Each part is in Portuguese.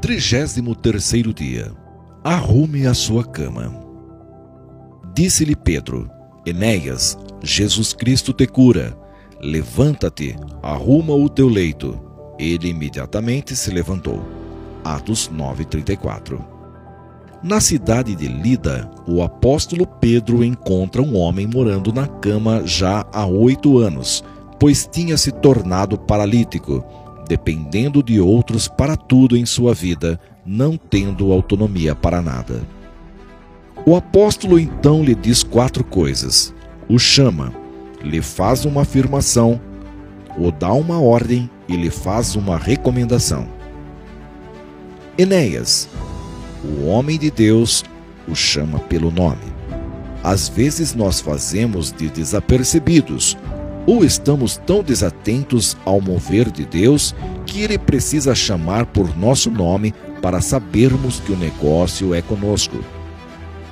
33 dia. Arrume a sua cama. Disse-lhe Pedro: Enéas, Jesus Cristo te cura. Levanta-te, arruma o teu leito. Ele imediatamente se levantou. Atos 9:34. Na cidade de Lida, o apóstolo Pedro encontra um homem morando na cama já há oito anos, pois tinha se tornado paralítico dependendo de outros para tudo em sua vida, não tendo autonomia para nada. O apóstolo então lhe diz quatro coisas: o chama, lhe faz uma afirmação, o dá uma ordem e lhe faz uma recomendação. Enéas, o homem de Deus, o chama pelo nome. Às vezes nós fazemos de desapercebidos ou estamos tão desatentos ao mover de Deus que Ele precisa chamar por nosso nome para sabermos que o negócio é conosco.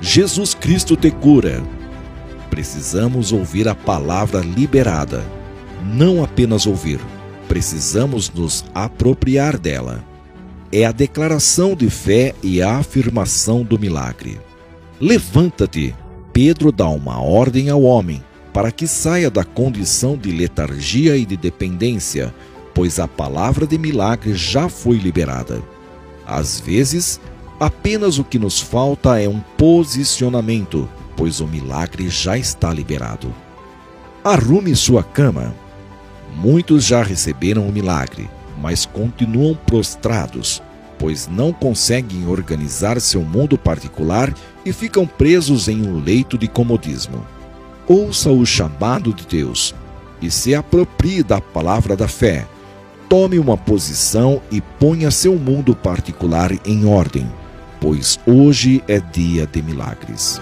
Jesus Cristo te cura. Precisamos ouvir a palavra liberada. Não apenas ouvir, precisamos nos apropriar dela. É a declaração de fé e a afirmação do milagre. Levanta-te. Pedro dá uma ordem ao homem para que saia da condição de letargia e de dependência, pois a palavra de milagre já foi liberada. Às vezes, apenas o que nos falta é um posicionamento, pois o milagre já está liberado. Arrume sua cama. Muitos já receberam o milagre, mas continuam prostrados, pois não conseguem organizar seu mundo particular e ficam presos em um leito de comodismo ouça o chamado de Deus e se aproprie da palavra da fé. Tome uma posição e ponha seu mundo particular em ordem, pois hoje é dia de milagres.